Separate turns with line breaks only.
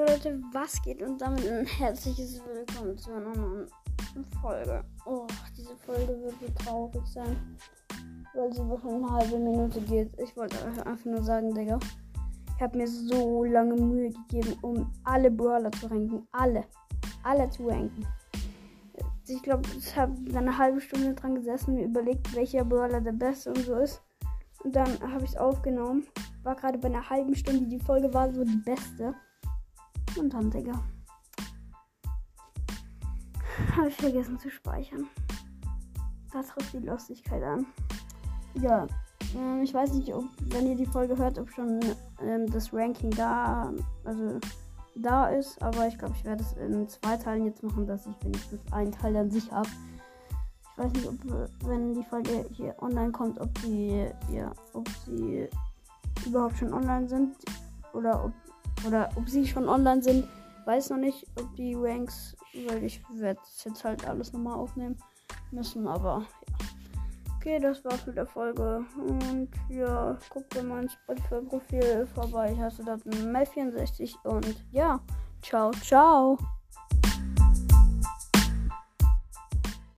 Leute, was geht und damit ein herzliches Willkommen zu einer neuen Folge. Oh, diese Folge wird so traurig sein, weil sie wohl eine halbe Minute geht. Ich wollte einfach nur sagen, Digga, ich habe mir so lange Mühe gegeben, um alle Brawler zu ranken. Alle. Alle zu ranken. Ich glaube, ich habe eine halbe Stunde dran gesessen, mir überlegt, welcher Brawler der beste und so ist. Und dann habe ich es aufgenommen. War gerade bei einer halben Stunde. Die Folge war so die beste. Und dann, Digga. Habe ich vergessen zu speichern. Da trifft die Lustigkeit an. Ja. Ähm, ich weiß nicht, ob, wenn ihr die Folge hört, ob schon ähm, das Ranking da, also da ist. Aber ich glaube, ich werde es in zwei Teilen jetzt machen, dass ich wenigstens einen Teil an sich habe. Ich weiß nicht, ob, wenn die Folge hier online kommt, ob die, ja, ob sie überhaupt schon online sind oder ob oder ob sie schon online sind. Weiß noch nicht, ob die Ranks, weil ich werde jetzt halt alles nochmal aufnehmen müssen, aber ja. Okay, das war's mit der Folge. Und ja, guckt in mein Spotify-Profil vorbei. Ich heiße dort Mel64 und ja, ciao, ciao.